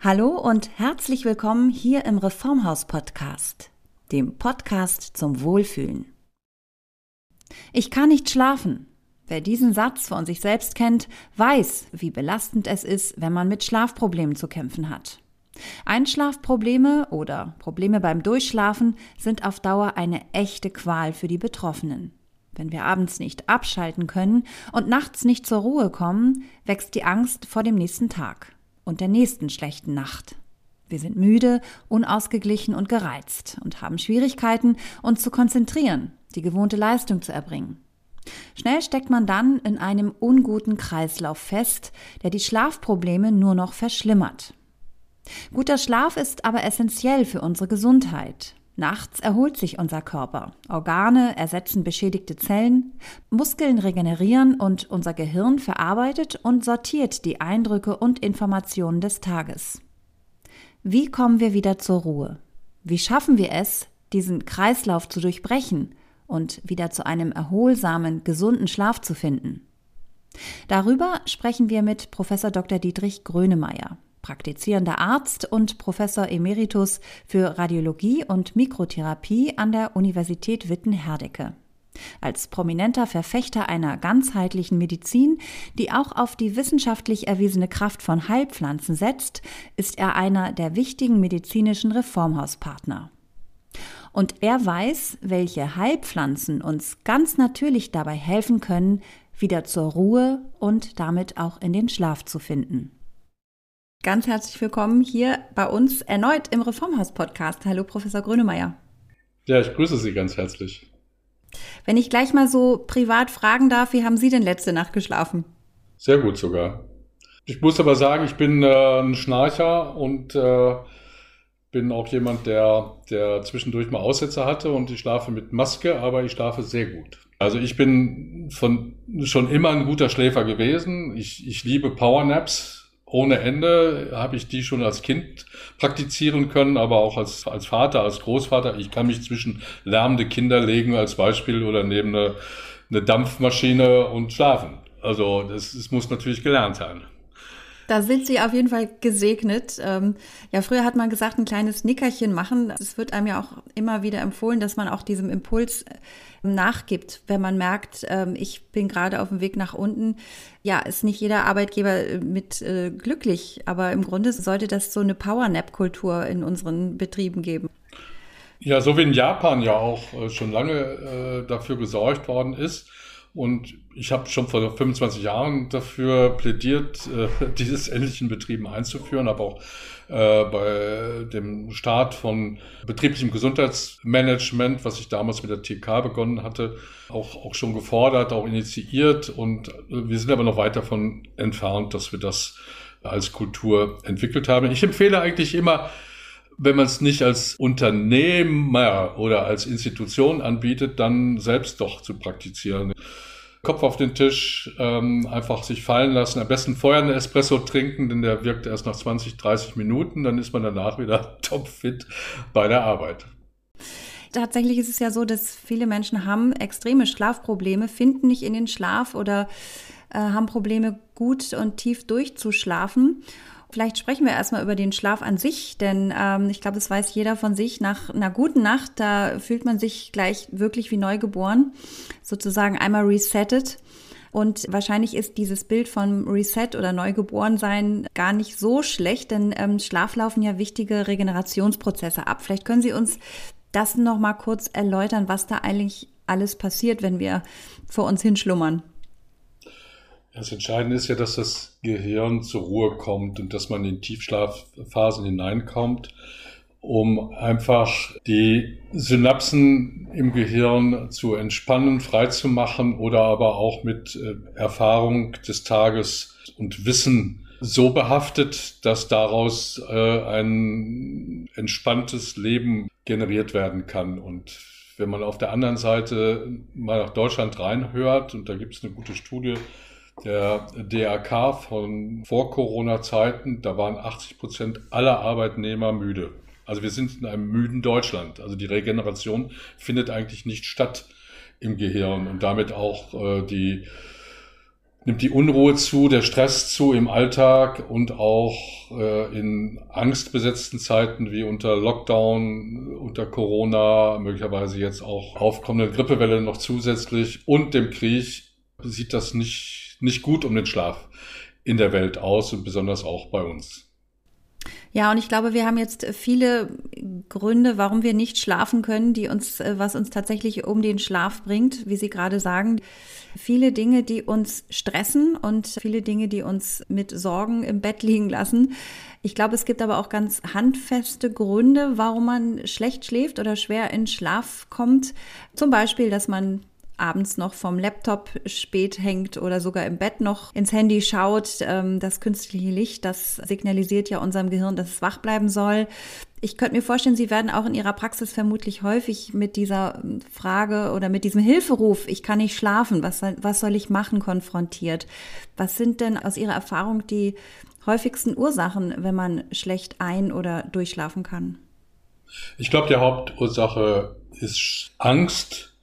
Hallo und herzlich willkommen hier im Reformhaus Podcast, dem Podcast zum Wohlfühlen. Ich kann nicht schlafen. Wer diesen Satz von sich selbst kennt, weiß, wie belastend es ist, wenn man mit Schlafproblemen zu kämpfen hat. Einschlafprobleme oder Probleme beim Durchschlafen sind auf Dauer eine echte Qual für die Betroffenen. Wenn wir abends nicht abschalten können und nachts nicht zur Ruhe kommen, wächst die Angst vor dem nächsten Tag und der nächsten schlechten Nacht. Wir sind müde, unausgeglichen und gereizt und haben Schwierigkeiten, uns zu konzentrieren, die gewohnte Leistung zu erbringen. Schnell steckt man dann in einem unguten Kreislauf fest, der die Schlafprobleme nur noch verschlimmert. Guter Schlaf ist aber essentiell für unsere Gesundheit. Nachts erholt sich unser Körper. Organe ersetzen beschädigte Zellen, Muskeln regenerieren und unser Gehirn verarbeitet und sortiert die Eindrücke und Informationen des Tages. Wie kommen wir wieder zur Ruhe? Wie schaffen wir es, diesen Kreislauf zu durchbrechen und wieder zu einem erholsamen, gesunden Schlaf zu finden? Darüber sprechen wir mit Professor Dr. Dietrich Grönemeyer praktizierender Arzt und Professor Emeritus für Radiologie und Mikrotherapie an der Universität Witten-Herdecke. Als prominenter Verfechter einer ganzheitlichen Medizin, die auch auf die wissenschaftlich erwiesene Kraft von Heilpflanzen setzt, ist er einer der wichtigen medizinischen Reformhauspartner. Und er weiß, welche Heilpflanzen uns ganz natürlich dabei helfen können, wieder zur Ruhe und damit auch in den Schlaf zu finden. Ganz herzlich willkommen hier bei uns erneut im Reformhaus-Podcast. Hallo, Professor Grönemeyer. Ja, ich grüße Sie ganz herzlich. Wenn ich gleich mal so privat fragen darf, wie haben Sie denn letzte Nacht geschlafen? Sehr gut sogar. Ich muss aber sagen, ich bin äh, ein Schnarcher und äh, bin auch jemand, der, der zwischendurch mal Aussätze hatte und ich schlafe mit Maske, aber ich schlafe sehr gut. Also ich bin von, schon immer ein guter Schläfer gewesen. Ich, ich liebe Powernaps ohne Ende habe ich die schon als Kind praktizieren können, aber auch als, als Vater, als Großvater. Ich kann mich zwischen lärmende Kinder legen als Beispiel oder neben eine, eine Dampfmaschine und schlafen. Also das, das muss natürlich gelernt sein. Da sind Sie auf jeden Fall gesegnet. Ähm, ja, früher hat man gesagt, ein kleines Nickerchen machen. Es wird einem ja auch immer wieder empfohlen, dass man auch diesem Impuls äh, nachgibt, wenn man merkt, ähm, ich bin gerade auf dem Weg nach unten. Ja, ist nicht jeder Arbeitgeber äh, mit äh, glücklich, aber im Grunde sollte das so eine Powernap-Kultur in unseren Betrieben geben. Ja, so wie in Japan ja auch äh, schon lange dafür gesorgt worden ist und ich habe schon vor 25 Jahren dafür plädiert, äh, dieses endlich in Betrieben einzuführen, aber auch äh, bei dem Start von betrieblichem Gesundheitsmanagement, was ich damals mit der TK begonnen hatte, auch, auch schon gefordert, auch initiiert. Und wir sind aber noch weit davon entfernt, dass wir das als Kultur entwickelt haben. Ich empfehle eigentlich immer, wenn man es nicht als Unternehmer oder als Institution anbietet, dann selbst doch zu praktizieren. Kopf auf den Tisch, ähm, einfach sich fallen lassen. Am besten vorher einen Espresso trinken, denn der wirkt erst nach 20, 30 Minuten. Dann ist man danach wieder topfit bei der Arbeit. Tatsächlich ist es ja so, dass viele Menschen haben extreme Schlafprobleme, finden nicht in den Schlaf oder äh, haben Probleme, gut und tief durchzuschlafen. Vielleicht sprechen wir erstmal über den Schlaf an sich, denn ähm, ich glaube, das weiß jeder von sich. Nach einer guten Nacht, da fühlt man sich gleich wirklich wie neu geboren, sozusagen einmal resettet. Und wahrscheinlich ist dieses Bild von Reset oder Neugeborensein gar nicht so schlecht, denn ähm, Schlaf laufen ja wichtige Regenerationsprozesse ab. Vielleicht können Sie uns das noch mal kurz erläutern, was da eigentlich alles passiert, wenn wir vor uns hinschlummern. Das Entscheidende ist ja, dass das Gehirn zur Ruhe kommt und dass man in Tiefschlafphasen hineinkommt, um einfach die Synapsen im Gehirn zu entspannen, freizumachen oder aber auch mit äh, Erfahrung des Tages und Wissen so behaftet, dass daraus äh, ein entspanntes Leben generiert werden kann. Und wenn man auf der anderen Seite mal nach Deutschland reinhört, und da gibt es eine gute Studie, der DRK von vor Corona-Zeiten, da waren 80 Prozent aller Arbeitnehmer müde. Also wir sind in einem müden Deutschland. Also die Regeneration findet eigentlich nicht statt im Gehirn und damit auch äh, die nimmt die Unruhe zu, der Stress zu im Alltag und auch äh, in angstbesetzten Zeiten wie unter Lockdown, unter Corona, möglicherweise jetzt auch aufkommende Grippewelle noch zusätzlich und dem Krieg sieht das nicht, nicht gut um den Schlaf in der Welt aus und besonders auch bei uns. Ja, und ich glaube, wir haben jetzt viele Gründe, warum wir nicht schlafen können, die uns, äh, was uns tatsächlich um den Schlaf bringt, wie Sie gerade sagen. Viele Dinge, die uns stressen und viele Dinge, die uns mit Sorgen im Bett liegen lassen. Ich glaube, es gibt aber auch ganz handfeste Gründe, warum man schlecht schläft oder schwer in Schlaf kommt. Zum Beispiel, dass man abends noch vom Laptop spät hängt oder sogar im Bett noch ins Handy schaut. Ähm, das künstliche Licht, das signalisiert ja unserem Gehirn, dass es wach bleiben soll. Ich könnte mir vorstellen, Sie werden auch in Ihrer Praxis vermutlich häufig mit dieser Frage oder mit diesem Hilferuf, ich kann nicht schlafen, was, was soll ich machen, konfrontiert. Was sind denn aus Ihrer Erfahrung die häufigsten Ursachen, wenn man schlecht ein- oder durchschlafen kann? Ich glaube, die Hauptursache ist Angst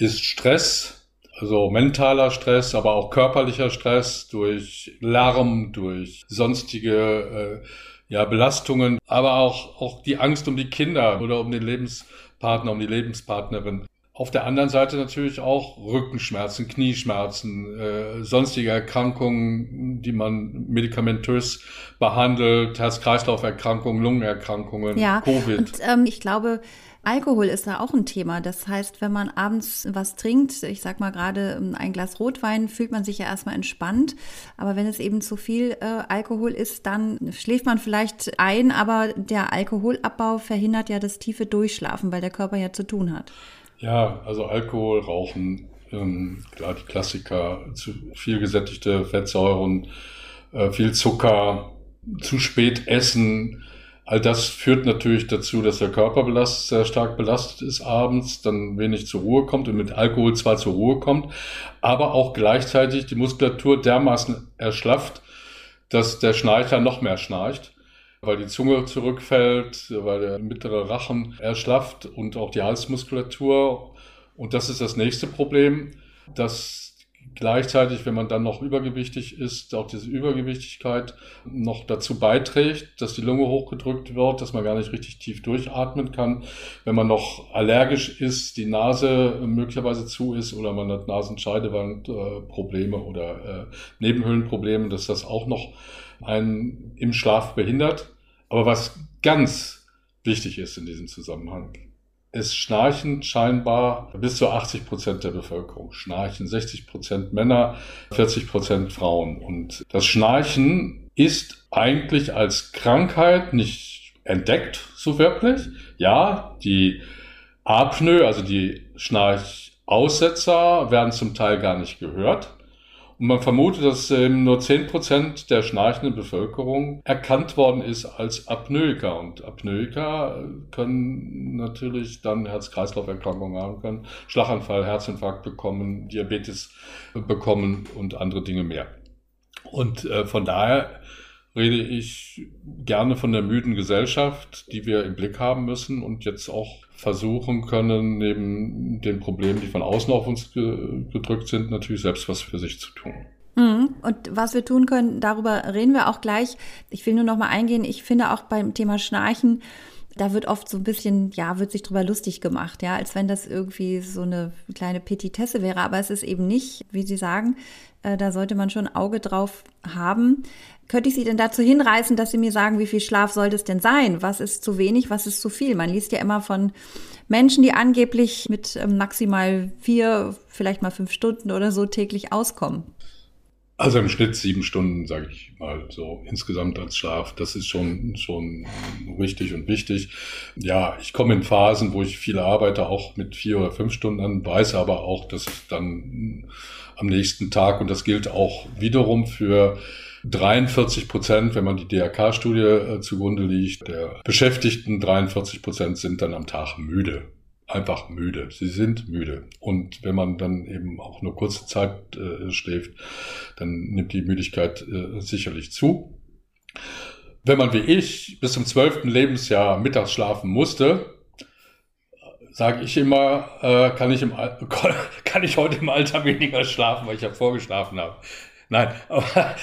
ist Stress, also mentaler Stress, aber auch körperlicher Stress durch Lärm, durch sonstige äh, ja, Belastungen, aber auch, auch die Angst um die Kinder oder um den Lebenspartner, um die Lebenspartnerin. Auf der anderen Seite natürlich auch Rückenschmerzen, Knieschmerzen, äh, sonstige Erkrankungen, die man medikamentös behandelt, Herz-Kreislauf-Erkrankungen, Lungenerkrankungen, ja, Covid. Und, ähm, ich glaube, Alkohol ist da auch ein Thema. Das heißt, wenn man abends was trinkt, ich sag mal gerade ähm, ein Glas Rotwein, fühlt man sich ja erstmal entspannt. Aber wenn es eben zu viel äh, Alkohol ist, dann schläft man vielleicht ein, aber der Alkoholabbau verhindert ja das tiefe Durchschlafen, weil der Körper ja zu tun hat. Ja, also Alkohol, Rauchen, ähm, klar die Klassiker, zu viel gesättigte Fettsäuren, äh, viel Zucker, zu spät essen, All das führt natürlich dazu, dass der Körper belastet, sehr stark belastet ist abends, dann wenig zur Ruhe kommt und mit Alkohol zwar zur Ruhe kommt, aber auch gleichzeitig die Muskulatur dermaßen erschlafft, dass der Schnarcher noch mehr schnarcht, weil die Zunge zurückfällt, weil der mittlere Rachen erschlafft und auch die Halsmuskulatur. Und das ist das nächste Problem, dass gleichzeitig, wenn man dann noch übergewichtig ist, auch diese Übergewichtigkeit noch dazu beiträgt, dass die Lunge hochgedrückt wird, dass man gar nicht richtig tief durchatmen kann. Wenn man noch allergisch ist, die Nase möglicherweise zu ist oder man hat Nasenscheidewandprobleme oder äh, Nebenhöhlenprobleme, dass das auch noch einen im Schlaf behindert. Aber was ganz wichtig ist in diesem Zusammenhang, es schnarchen scheinbar bis zu 80 Prozent der Bevölkerung. Schnarchen 60 Prozent Männer, 40 Prozent Frauen. Und das Schnarchen ist eigentlich als Krankheit nicht entdeckt, so wirklich. Ja, die Apnoe, also die Schnarchaussetzer, werden zum Teil gar nicht gehört. Und man vermutet, dass ähm, nur zehn Prozent der schnarchenden Bevölkerung erkannt worden ist als Apnoiker. Und Apnoiker können natürlich dann Herz-Kreislauf-Erkrankungen haben können, Schlaganfall, Herzinfarkt bekommen, Diabetes bekommen und andere Dinge mehr. Und äh, von daher rede ich gerne von der müden Gesellschaft, die wir im Blick haben müssen und jetzt auch versuchen können, neben den Problemen, die von außen auf uns ge gedrückt sind, natürlich selbst was für sich zu tun. Mhm. Und was wir tun können, darüber reden wir auch gleich. Ich will nur noch mal eingehen. Ich finde auch beim Thema Schnarchen, da wird oft so ein bisschen, ja, wird sich drüber lustig gemacht, ja, als wenn das irgendwie so eine kleine Petitesse wäre. Aber es ist eben nicht, wie Sie sagen, äh, da sollte man schon ein Auge drauf haben. Könnte ich Sie denn dazu hinreißen, dass Sie mir sagen, wie viel Schlaf sollte es denn sein? Was ist zu wenig, was ist zu viel? Man liest ja immer von Menschen, die angeblich mit ähm, maximal vier, vielleicht mal fünf Stunden oder so täglich auskommen. Also im Schnitt sieben Stunden, sage ich mal so insgesamt als Schlaf. Das ist schon schon richtig und wichtig. Ja, ich komme in Phasen, wo ich viel arbeite, auch mit vier oder fünf Stunden an, weiß aber auch, dass ich dann am nächsten Tag und das gilt auch wiederum für 43 Prozent, wenn man die DRK-Studie äh, zugrunde liegt, der Beschäftigten, 43 Prozent sind dann am Tag müde. Einfach müde. Sie sind müde. Und wenn man dann eben auch nur kurze Zeit äh, schläft, dann nimmt die Müdigkeit äh, sicherlich zu. Wenn man wie ich bis zum zwölften Lebensjahr mittags schlafen musste, sage ich immer, äh, kann, ich im, kann ich heute im Alter weniger schlafen, weil ich ja vorgeschlafen habe. Nein, aber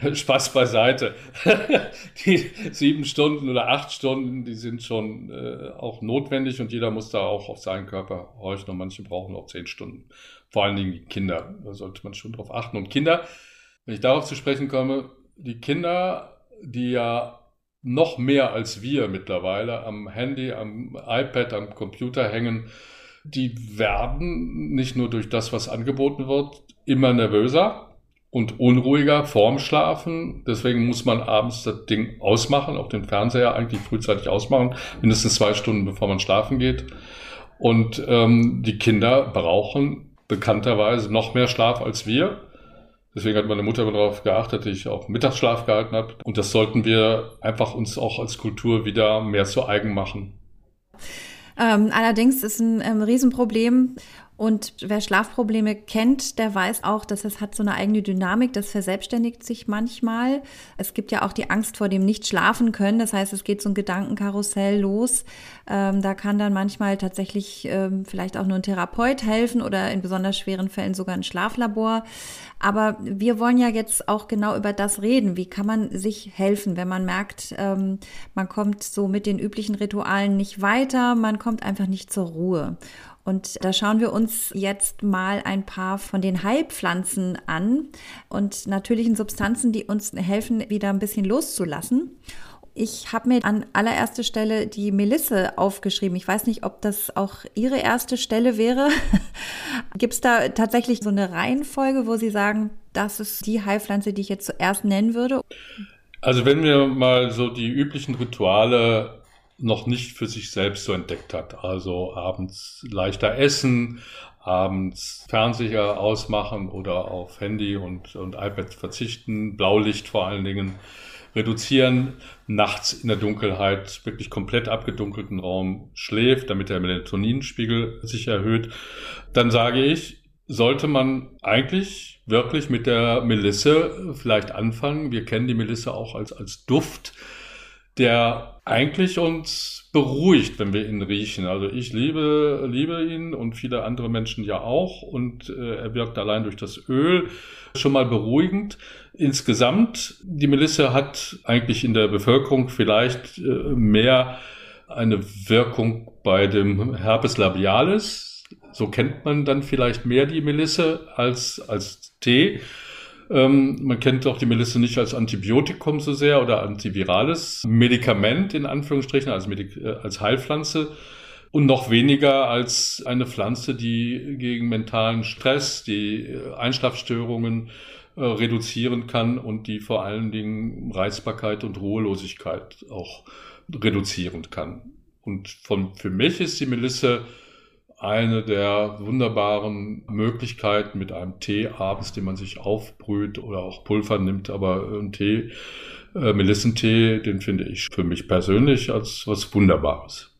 Spaß beiseite. die sieben Stunden oder acht Stunden, die sind schon äh, auch notwendig und jeder muss da auch auf seinen Körper horchen und manche brauchen auch zehn Stunden. Vor allen Dingen die Kinder, da sollte man schon drauf achten. Und Kinder, wenn ich darauf zu sprechen komme, die Kinder, die ja noch mehr als wir mittlerweile am Handy, am iPad, am Computer hängen, die werden nicht nur durch das, was angeboten wird, immer nervöser und unruhiger vorm Schlafen. Deswegen muss man abends das Ding ausmachen, auch den Fernseher eigentlich frühzeitig ausmachen, mindestens zwei Stunden bevor man schlafen geht. Und ähm, die Kinder brauchen bekannterweise noch mehr Schlaf als wir. Deswegen hat meine Mutter darauf geachtet, dass ich auch Mittagsschlaf gehalten habe. Und das sollten wir einfach uns auch als Kultur wieder mehr zu eigen machen. Ähm, allerdings ist ein ähm, Riesenproblem und wer Schlafprobleme kennt, der weiß auch, dass es hat so eine eigene Dynamik, das verselbstständigt sich manchmal. Es gibt ja auch die Angst vor dem Nicht-Schlafen können. Das heißt, es geht so ein Gedankenkarussell los. Ähm, da kann dann manchmal tatsächlich ähm, vielleicht auch nur ein Therapeut helfen oder in besonders schweren Fällen sogar ein Schlaflabor. Aber wir wollen ja jetzt auch genau über das reden. Wie kann man sich helfen, wenn man merkt, ähm, man kommt so mit den üblichen Ritualen nicht weiter, man kommt einfach nicht zur Ruhe. Und da schauen wir uns jetzt mal ein paar von den Heilpflanzen an und natürlichen Substanzen, die uns helfen, wieder ein bisschen loszulassen. Ich habe mir an allererster Stelle die Melisse aufgeschrieben. Ich weiß nicht, ob das auch Ihre erste Stelle wäre. Gibt es da tatsächlich so eine Reihenfolge, wo Sie sagen, das ist die Heilpflanze, die ich jetzt zuerst nennen würde? Also wenn wir mal so die üblichen Rituale noch nicht für sich selbst so entdeckt hat. Also abends leichter essen, abends Fernseher ausmachen oder auf Handy und, und iPad verzichten, Blaulicht vor allen Dingen reduzieren, nachts in der Dunkelheit wirklich komplett abgedunkelten Raum schläft, damit der Melatoninspiegel sich erhöht, dann sage ich, sollte man eigentlich wirklich mit der Melisse vielleicht anfangen. Wir kennen die Melisse auch als, als Duft der eigentlich uns beruhigt, wenn wir ihn riechen. Also ich liebe, liebe ihn und viele andere Menschen ja auch und äh, er wirkt allein durch das Öl schon mal beruhigend. Insgesamt, die Melisse hat eigentlich in der Bevölkerung vielleicht äh, mehr eine Wirkung bei dem Herpes labialis. So kennt man dann vielleicht mehr die Melisse als, als Tee. Ähm, man kennt auch die Melisse nicht als Antibiotikum so sehr oder antivirales Medikament in Anführungsstrichen, als, Medik äh, als Heilpflanze und noch weniger als eine Pflanze, die gegen mentalen Stress, die äh, Einschlafstörungen äh, reduzieren kann und die vor allen Dingen Reizbarkeit und Ruhelosigkeit auch reduzieren kann. Und von, für mich ist die Melisse eine der wunderbaren Möglichkeiten mit einem Tee abends, den man sich aufbrüht oder auch Pulver nimmt, aber ein Tee, äh, Melissentee, den finde ich für mich persönlich als was Wunderbares.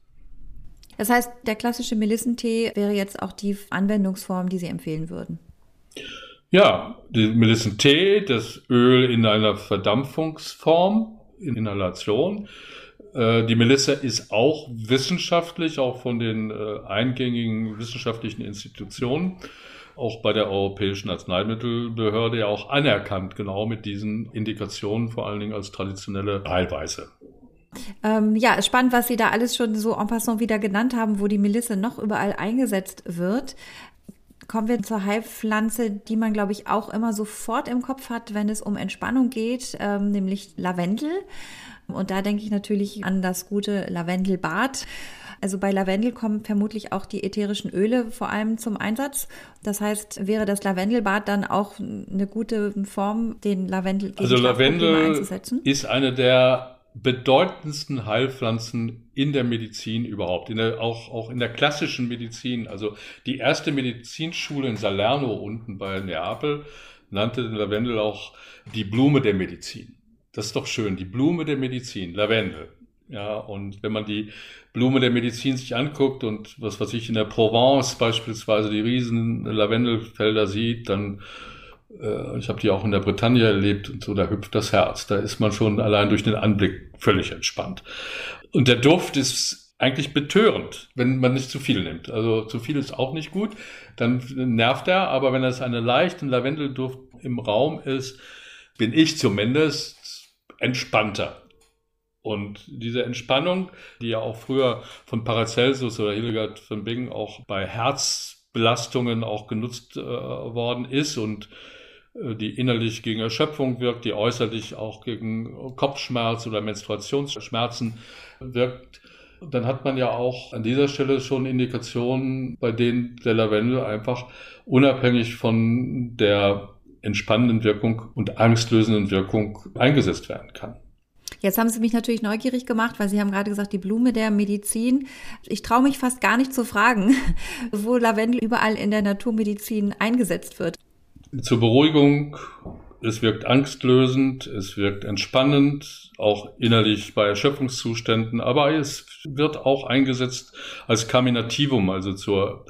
Das heißt, der klassische Melissentee wäre jetzt auch die Anwendungsform, die Sie empfehlen würden. Ja, der Melissentee, das Öl in einer Verdampfungsform, in Inhalation, äh, die Melisse ist auch wissenschaftlich, auch von den äh, eingängigen wissenschaftlichen Institutionen, auch bei der Europäischen Arzneimittelbehörde ja auch anerkannt, genau mit diesen Indikationen, vor allen Dingen als traditionelle Heilweise. Ähm, ja, spannend, was Sie da alles schon so en passant wieder genannt haben, wo die Melisse noch überall eingesetzt wird. Kommen wir zur Heilpflanze, die man, glaube ich, auch immer sofort im Kopf hat, wenn es um Entspannung geht, ähm, nämlich Lavendel. Und da denke ich natürlich an das gute Lavendelbad. Also bei Lavendel kommen vermutlich auch die ätherischen Öle vor allem zum Einsatz. Das heißt, wäre das Lavendelbad dann auch eine gute Form, den Lavendel gegen Also Lavendel einzusetzen? ist eine der bedeutendsten Heilpflanzen in der Medizin überhaupt, in der, auch, auch in der klassischen Medizin. Also die erste Medizinschule in Salerno unten bei Neapel nannte den Lavendel auch die Blume der Medizin. Das ist doch schön. Die Blume der Medizin, Lavendel. Ja, und wenn man die Blume der Medizin sich anguckt und was, was ich in der Provence beispielsweise die riesen Lavendelfelder sieht, dann, äh, ich habe die auch in der Bretagne erlebt und so, da hüpft das Herz. Da ist man schon allein durch den Anblick völlig entspannt. Und der Duft ist eigentlich betörend, wenn man nicht zu viel nimmt. Also zu viel ist auch nicht gut, dann nervt er, aber wenn es einen leichten Lavendelduft im Raum ist, bin ich zumindest entspannter. Und diese Entspannung, die ja auch früher von Paracelsus oder Hildegard von Bingen auch bei Herzbelastungen auch genutzt äh, worden ist und äh, die innerlich gegen Erschöpfung wirkt, die äußerlich auch gegen Kopfschmerz oder Menstruationsschmerzen wirkt, dann hat man ja auch an dieser Stelle schon Indikationen, bei denen der Lavendel einfach unabhängig von der entspannenden Wirkung und angstlösenden Wirkung eingesetzt werden kann. Jetzt haben Sie mich natürlich neugierig gemacht, weil Sie haben gerade gesagt, die Blume der Medizin. Ich traue mich fast gar nicht zu fragen, wo Lavendel überall in der Naturmedizin eingesetzt wird. Zur Beruhigung, es wirkt angstlösend, es wirkt entspannend, auch innerlich bei Erschöpfungszuständen, aber es wird auch eingesetzt als Kaminativum, also zur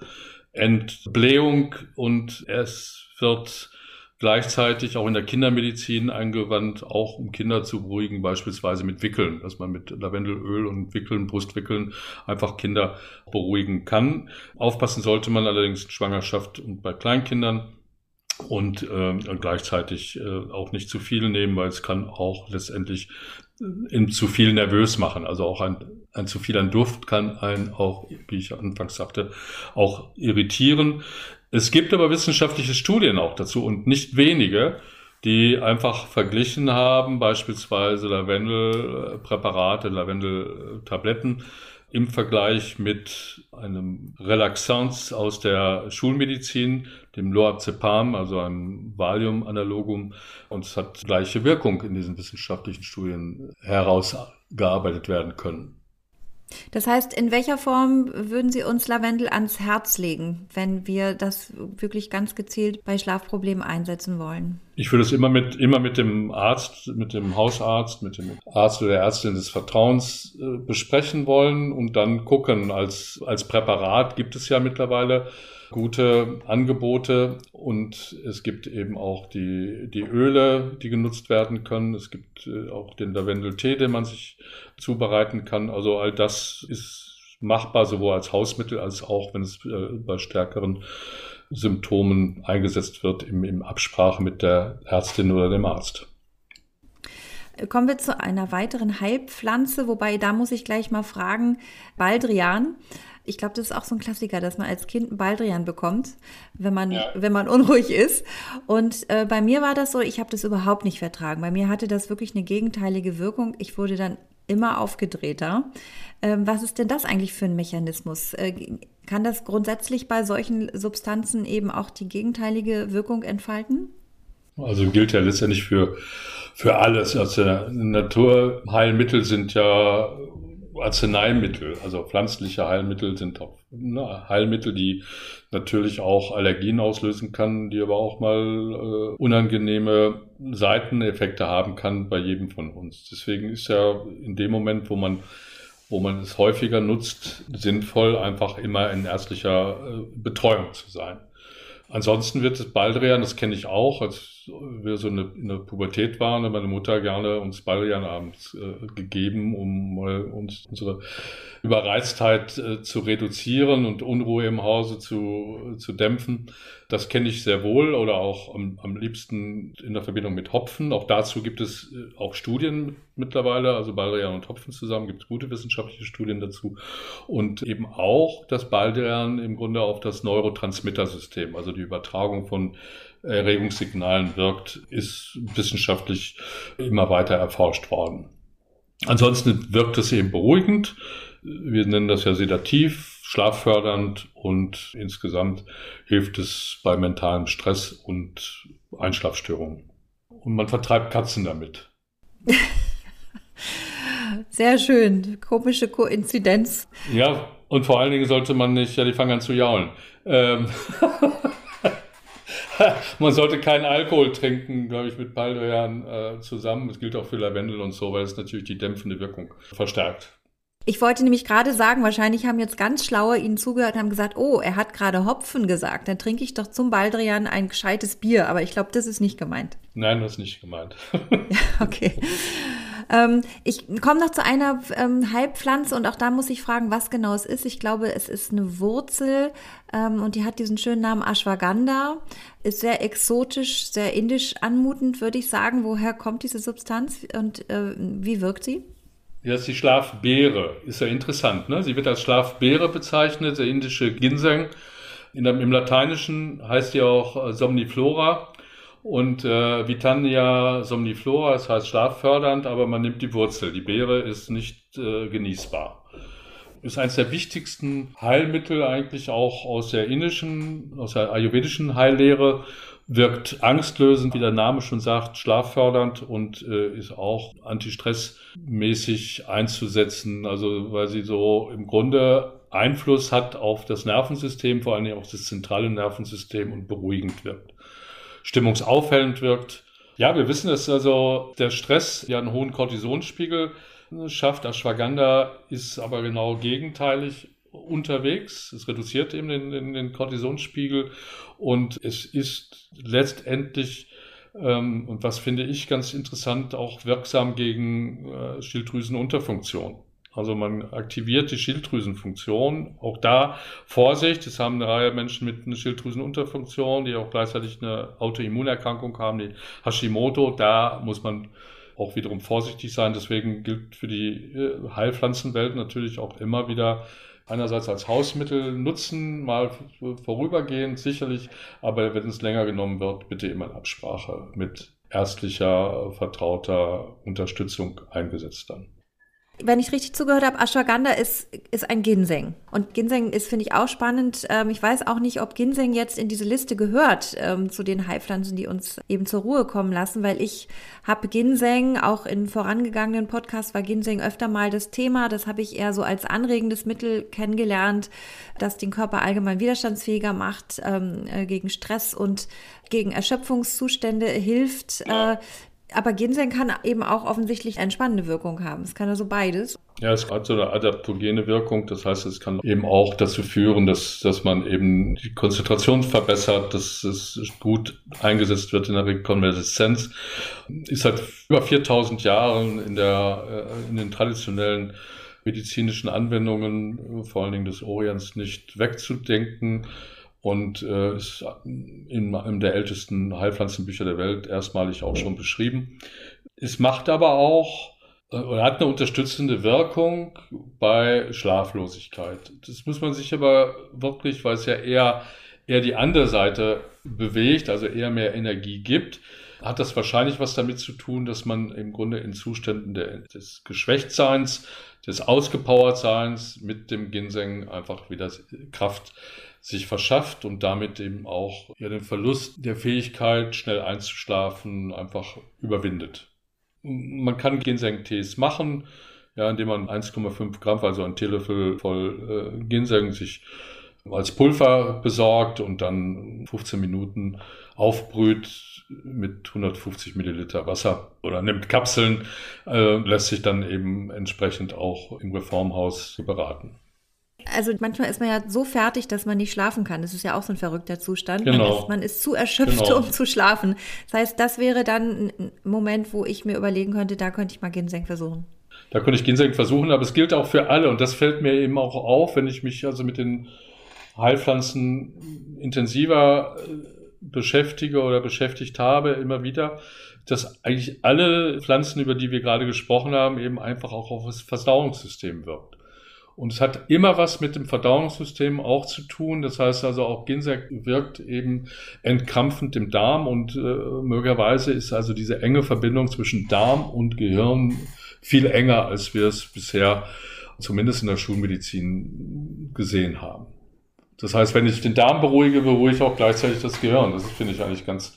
Entblähung und es wird gleichzeitig auch in der Kindermedizin eingewandt, auch um Kinder zu beruhigen, beispielsweise mit Wickeln, dass man mit Lavendelöl und Wickeln, Brustwickeln einfach Kinder beruhigen kann. Aufpassen sollte man allerdings in Schwangerschaft und bei Kleinkindern und äh, gleichzeitig äh, auch nicht zu viel nehmen, weil es kann auch letztendlich äh, in zu viel nervös machen. Also auch ein, ein zu viel an Duft kann einen auch, wie ich anfangs sagte, auch irritieren. Es gibt aber wissenschaftliche Studien auch dazu und nicht wenige, die einfach verglichen haben, beispielsweise Lavendelpräparate, Lavendeltabletten im Vergleich mit einem Relaxans aus der Schulmedizin, dem Lorazepam, also einem Valium-Analogum. Und es hat gleiche Wirkung in diesen wissenschaftlichen Studien herausgearbeitet werden können. Das heißt, in welcher Form würden Sie uns Lavendel ans Herz legen, wenn wir das wirklich ganz gezielt bei Schlafproblemen einsetzen wollen? Ich würde es immer mit, immer mit dem Arzt, mit dem Hausarzt, mit dem Arzt oder der Ärztin des Vertrauens äh, besprechen wollen und dann gucken. Als, als Präparat gibt es ja mittlerweile gute Angebote und es gibt eben auch die, die Öle, die genutzt werden können. Es gibt äh, auch den Lavendeltee, den man sich zubereiten kann. Also all das ist machbar, sowohl als Hausmittel als auch, wenn es äh, bei stärkeren Symptomen eingesetzt wird, im, im Absprache mit der Ärztin oder dem Arzt. Kommen wir zu einer weiteren Heilpflanze, wobei da muss ich gleich mal fragen, Baldrian. Ich glaube, das ist auch so ein Klassiker, dass man als Kind einen Baldrian bekommt, wenn man, ja. wenn man unruhig ist. Und äh, bei mir war das so, ich habe das überhaupt nicht vertragen. Bei mir hatte das wirklich eine gegenteilige Wirkung. Ich wurde dann immer aufgedrehter. Ähm, was ist denn das eigentlich für ein Mechanismus? Äh, kann das grundsätzlich bei solchen Substanzen eben auch die gegenteilige Wirkung entfalten? Also gilt ja letztendlich für, für alles. Also Naturheilmittel sind ja Arzneimittel, also pflanzliche Heilmittel sind auch ne, Heilmittel, die natürlich auch Allergien auslösen kann, die aber auch mal äh, unangenehme Seiteneffekte haben kann bei jedem von uns. Deswegen ist ja in dem Moment, wo man wo man es häufiger nutzt, sinnvoll, einfach immer in ärztlicher äh, Betreuung zu sein. Ansonsten wird es Baldrian, das kenne ich auch, als wir so in der Pubertät waren, hat meine Mutter gerne uns Baldrian abends äh, gegeben, um mal uns unsere Überreiztheit äh, zu reduzieren und Unruhe im Hause zu, zu dämpfen. Das kenne ich sehr wohl oder auch am, am liebsten in der Verbindung mit Hopfen. Auch dazu gibt es äh, auch Studien mittlerweile, also Baldrian und Hopfen zusammen gibt es gute wissenschaftliche Studien dazu. Und eben auch das Baldrian im Grunde auf das Neurotransmittersystem, also die Übertragung von Erregungssignalen wirkt, ist wissenschaftlich immer weiter erforscht worden. Ansonsten wirkt es eben beruhigend. Wir nennen das ja sedativ, schlaffördernd und insgesamt hilft es bei mentalem Stress und Einschlafstörungen. Und man vertreibt Katzen damit. Sehr schön. Komische Koinzidenz. Ja, und vor allen Dingen sollte man nicht, ja, die fangen an zu jaulen. Ähm man sollte keinen Alkohol trinken, glaube ich, mit Baldrian äh, zusammen. Das gilt auch für Lavendel und so, weil es natürlich die dämpfende Wirkung verstärkt. Ich wollte nämlich gerade sagen, wahrscheinlich haben jetzt ganz schlaue Ihnen zugehört und haben gesagt, oh, er hat gerade Hopfen gesagt, dann trinke ich doch zum Baldrian ein gescheites Bier. Aber ich glaube, das ist nicht gemeint. Nein, das ist nicht gemeint. okay. Ähm, ich komme noch zu einer ähm, Heilpflanze und auch da muss ich fragen, was genau es ist. Ich glaube, es ist eine Wurzel ähm, und die hat diesen schönen Namen Ashwagandha. Ist sehr exotisch, sehr indisch anmutend, würde ich sagen. Woher kommt diese Substanz und äh, wie wirkt sie? Ja, ist die Schlafbeere. Ist ja interessant. Ne? Sie wird als Schlafbeere bezeichnet, der indische Ginseng. In, Im Lateinischen heißt sie auch äh, Somniflora. Und äh, Vitania somniflora, das heißt schlaffördernd, aber man nimmt die Wurzel. Die Beere ist nicht äh, genießbar. Ist eines der wichtigsten Heilmittel eigentlich auch aus der indischen, aus der ayurvedischen Heillehre wirkt angstlösend, wie der Name schon sagt, schlaffördernd und äh, ist auch antistressmäßig einzusetzen. Also weil sie so im Grunde Einfluss hat auf das Nervensystem, vor allem auf das zentrale Nervensystem und beruhigend wirkt. Stimmungsaufhellend wirkt. Ja, wir wissen es also, der Stress ja einen hohen Cortisonspiegel schafft. Ashwagandha ist aber genau gegenteilig unterwegs. Es reduziert eben den, den, den Cortisonspiegel und es ist letztendlich ähm, und was finde ich ganz interessant, auch wirksam gegen äh, Schilddrüsenunterfunktion. Also man aktiviert die Schilddrüsenfunktion. Auch da Vorsicht, es haben eine Reihe Menschen mit einer Schilddrüsenunterfunktion, die auch gleichzeitig eine Autoimmunerkrankung haben, die Hashimoto. Da muss man auch wiederum vorsichtig sein. Deswegen gilt für die äh, Heilpflanzenwelt natürlich auch immer wieder einerseits als Hausmittel nutzen, mal vorübergehend sicherlich, aber wenn es länger genommen wird, bitte immer in Absprache mit ärztlicher, vertrauter Unterstützung eingesetzt dann wenn ich richtig zugehört habe, Ashwagandha ist, ist ein Ginseng. Und Ginseng ist, finde ich, auch spannend. Ähm, ich weiß auch nicht, ob Ginseng jetzt in diese Liste gehört ähm, zu den Heilpflanzen, die uns eben zur Ruhe kommen lassen, weil ich habe Ginseng, auch in vorangegangenen Podcasts war Ginseng öfter mal das Thema. Das habe ich eher so als anregendes Mittel kennengelernt, das den Körper allgemein widerstandsfähiger macht, ähm, äh, gegen Stress und gegen Erschöpfungszustände hilft. Äh, aber Ginseng kann eben auch offensichtlich entspannende Wirkung haben. Es kann also beides. Ja, es hat so eine adaptogene Wirkung. Das heißt, es kann eben auch dazu führen, dass, dass man eben die Konzentration verbessert, dass es gut eingesetzt wird in der Rekonvaleszenz. Ist seit über 4000 Jahren in der, äh, in den traditionellen medizinischen Anwendungen, vor allen Dingen des Orients, nicht wegzudenken und äh, ist in einem der ältesten Heilpflanzenbücher der Welt erstmalig auch schon beschrieben. Es macht aber auch äh, hat eine unterstützende Wirkung bei Schlaflosigkeit. Das muss man sich aber wirklich, weil es ja eher, eher die andere Seite bewegt, also eher mehr Energie gibt, hat das wahrscheinlich was damit zu tun, dass man im Grunde in Zuständen der, des Geschwächtseins, des Ausgepowertseins mit dem Ginseng einfach wieder Kraft sich verschafft und damit eben auch ja, den Verlust der Fähigkeit, schnell einzuschlafen, einfach überwindet. Man kann Ginseng-Tees machen, ja, indem man 1,5 Gramm, also ein Teelöffel voll äh, Ginseng sich als Pulver besorgt und dann 15 Minuten aufbrüht mit 150 Milliliter Wasser oder nimmt Kapseln, äh, lässt sich dann eben entsprechend auch im Reformhaus beraten. Also manchmal ist man ja so fertig, dass man nicht schlafen kann. Das ist ja auch so ein verrückter Zustand. Genau. Man, ist, man ist zu erschöpft, genau. um zu schlafen. Das heißt, das wäre dann ein Moment, wo ich mir überlegen könnte, da könnte ich mal Ginseng versuchen. Da könnte ich Ginseng versuchen, aber es gilt auch für alle. Und das fällt mir eben auch auf, wenn ich mich also mit den Heilpflanzen intensiver äh, beschäftige oder beschäftigt habe, immer wieder, dass eigentlich alle Pflanzen, über die wir gerade gesprochen haben, eben einfach auch auf das Verdauungssystem wirkt. Und es hat immer was mit dem Verdauungssystem auch zu tun. Das heißt also auch Ginseng wirkt eben entkrampfend im Darm und äh, möglicherweise ist also diese enge Verbindung zwischen Darm und Gehirn viel enger, als wir es bisher zumindest in der Schulmedizin gesehen haben. Das heißt, wenn ich den Darm beruhige, beruhige ich auch gleichzeitig das Gehirn. Das finde ich eigentlich ganz,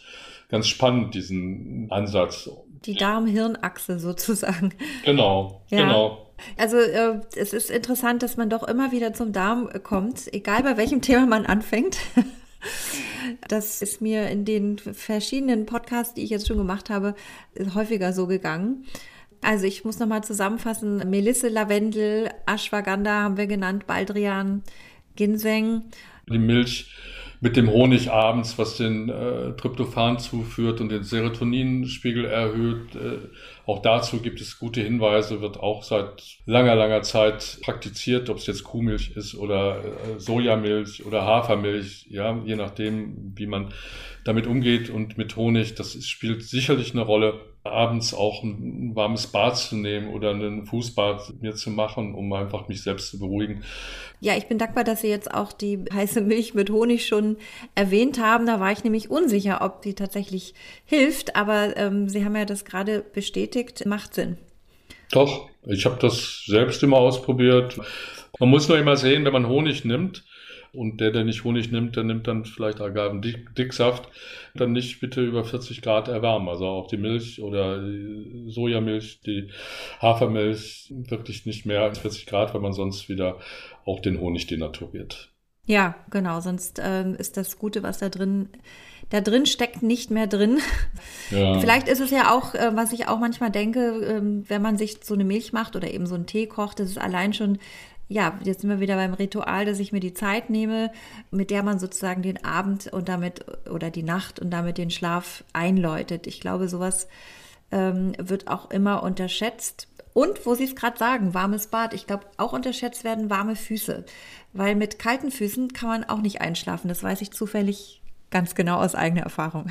ganz spannend, diesen Ansatz. Die Darm-Hirn-Achse sozusagen. Genau, ja. genau. Also äh, es ist interessant, dass man doch immer wieder zum Darm kommt, egal bei welchem Thema man anfängt. Das ist mir in den verschiedenen Podcasts, die ich jetzt schon gemacht habe, häufiger so gegangen. Also ich muss nochmal zusammenfassen. Melisse, Lavendel, Ashwagandha haben wir genannt, Baldrian, Ginseng. Die Milch mit dem Honig abends, was den äh, Tryptophan zuführt und den Serotoninspiegel erhöht. Äh, Auch dazu gibt es gute Hinweise, wird auch seit langer, langer Zeit praktiziert, ob es jetzt Kuhmilch ist oder äh, Sojamilch oder Hafermilch, ja, je nachdem, wie man damit umgeht und mit Honig. Das spielt sicherlich eine Rolle abends auch ein warmes Bad zu nehmen oder einen Fußbad mir zu machen, um einfach mich selbst zu beruhigen. Ja, ich bin dankbar, dass Sie jetzt auch die heiße Milch mit Honig schon erwähnt haben. Da war ich nämlich unsicher, ob die tatsächlich hilft, aber ähm, Sie haben ja das gerade bestätigt, macht Sinn. Doch, ich habe das selbst immer ausprobiert. Man muss nur immer sehen, wenn man Honig nimmt, und der, der nicht Honig nimmt, der nimmt dann vielleicht Agavendicksaft, dann nicht bitte über 40 Grad erwärmen. Also auch die Milch oder die Sojamilch, die Hafermilch wirklich nicht mehr als 40 Grad, weil man sonst wieder auch den Honig denaturiert. Ja, genau, sonst ähm, ist das Gute, was da drin da drin steckt nicht mehr drin. Ja. Vielleicht ist es ja auch, äh, was ich auch manchmal denke, ähm, wenn man sich so eine Milch macht oder eben so einen Tee kocht, das ist allein schon ja, jetzt sind wir wieder beim Ritual, dass ich mir die Zeit nehme, mit der man sozusagen den Abend und damit oder die Nacht und damit den Schlaf einläutet. Ich glaube, sowas ähm, wird auch immer unterschätzt. Und wo Sie es gerade sagen, warmes Bad. Ich glaube, auch unterschätzt werden warme Füße. Weil mit kalten Füßen kann man auch nicht einschlafen. Das weiß ich zufällig ganz genau aus eigener Erfahrung.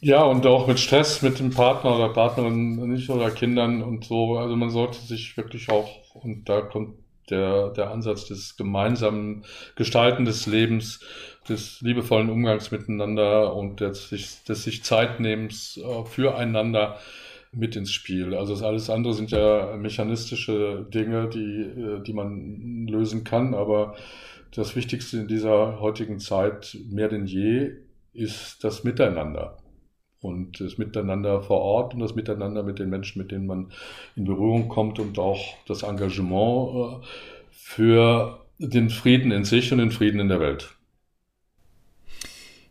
Ja, und auch mit Stress mit dem Partner oder Partnerin nicht oder Kindern und so. Also man sollte sich wirklich auch, und da kommt der, der Ansatz des gemeinsamen Gestalten des Lebens, des liebevollen Umgangs miteinander und des sich, des sich Zeitnehmens äh, füreinander mit ins Spiel. Also das alles andere sind ja mechanistische Dinge, die, äh, die man lösen kann, aber das Wichtigste in dieser heutigen Zeit mehr denn je ist das Miteinander und das Miteinander vor Ort und das Miteinander mit den Menschen, mit denen man in Berührung kommt und auch das Engagement äh, für den Frieden in sich und den Frieden in der Welt.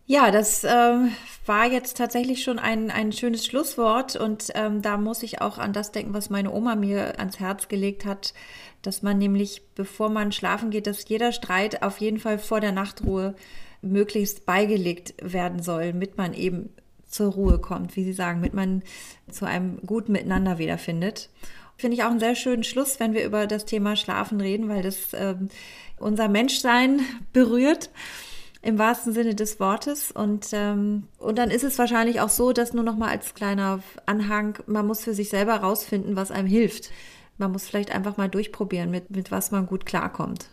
Ja, das ähm, war jetzt tatsächlich schon ein, ein schönes Schlusswort und ähm, da muss ich auch an das denken, was meine Oma mir ans Herz gelegt hat, dass man nämlich, bevor man schlafen geht, dass jeder Streit auf jeden Fall vor der Nachtruhe möglichst beigelegt werden soll, damit man eben zur Ruhe kommt, wie Sie sagen, damit man zu einem guten Miteinander wiederfindet. Finde ich auch einen sehr schönen Schluss, wenn wir über das Thema Schlafen reden, weil das äh, unser Menschsein berührt im wahrsten Sinne des Wortes. Und, ähm, und dann ist es wahrscheinlich auch so, dass nur noch mal als kleiner Anhang, man muss für sich selber rausfinden, was einem hilft. Man muss vielleicht einfach mal durchprobieren, mit, mit was man gut klarkommt.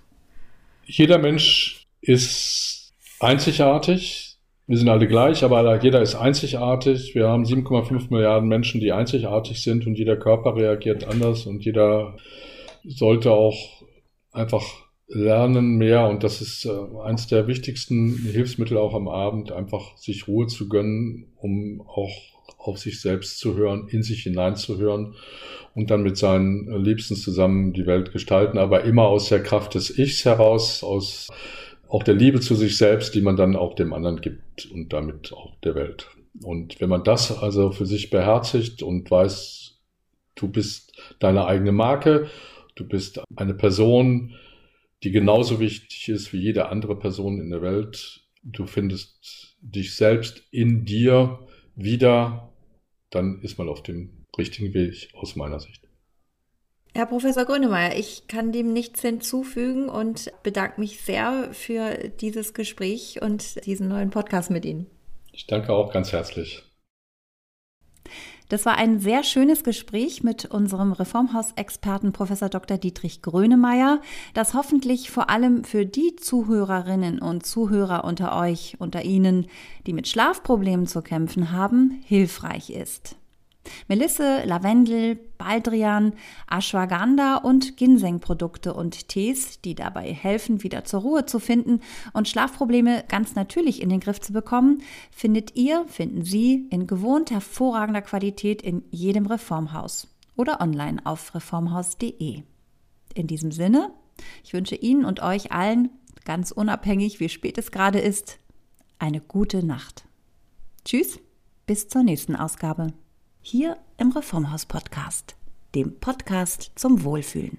Jeder Mensch ist einzigartig. Wir sind alle gleich, aber jeder ist einzigartig. Wir haben 7,5 Milliarden Menschen, die einzigartig sind und jeder Körper reagiert anders und jeder sollte auch einfach lernen mehr und das ist äh, eines der wichtigsten Hilfsmittel auch am Abend, einfach sich Ruhe zu gönnen, um auch auf sich selbst zu hören, in sich hineinzuhören und dann mit seinen Liebsten zusammen die Welt gestalten, aber immer aus der Kraft des Ichs heraus, aus auch der Liebe zu sich selbst, die man dann auch dem anderen gibt und damit auch der Welt. Und wenn man das also für sich beherzigt und weiß, du bist deine eigene Marke, du bist eine Person, die genauso wichtig ist wie jede andere Person in der Welt, du findest dich selbst in dir wieder, dann ist man auf dem richtigen Weg aus meiner Sicht. Herr Professor Grönemeyer, ich kann dem nichts hinzufügen und bedanke mich sehr für dieses Gespräch und diesen neuen Podcast mit Ihnen. Ich danke auch ganz herzlich. Das war ein sehr schönes Gespräch mit unserem Reformhausexperten Professor Dr. Dietrich Grönemeyer, das hoffentlich vor allem für die Zuhörerinnen und Zuhörer unter euch, unter Ihnen, die mit Schlafproblemen zu kämpfen haben, hilfreich ist. Melisse, Lavendel, Baldrian, Ashwagandha und Ginseng-Produkte und Tees, die dabei helfen, wieder zur Ruhe zu finden und Schlafprobleme ganz natürlich in den Griff zu bekommen, findet ihr, finden Sie in gewohnt hervorragender Qualität in jedem Reformhaus oder online auf reformhaus.de. In diesem Sinne, ich wünsche Ihnen und euch allen, ganz unabhängig wie spät es gerade ist, eine gute Nacht. Tschüss, bis zur nächsten Ausgabe hier im Reformhaus Podcast, dem Podcast zum Wohlfühlen.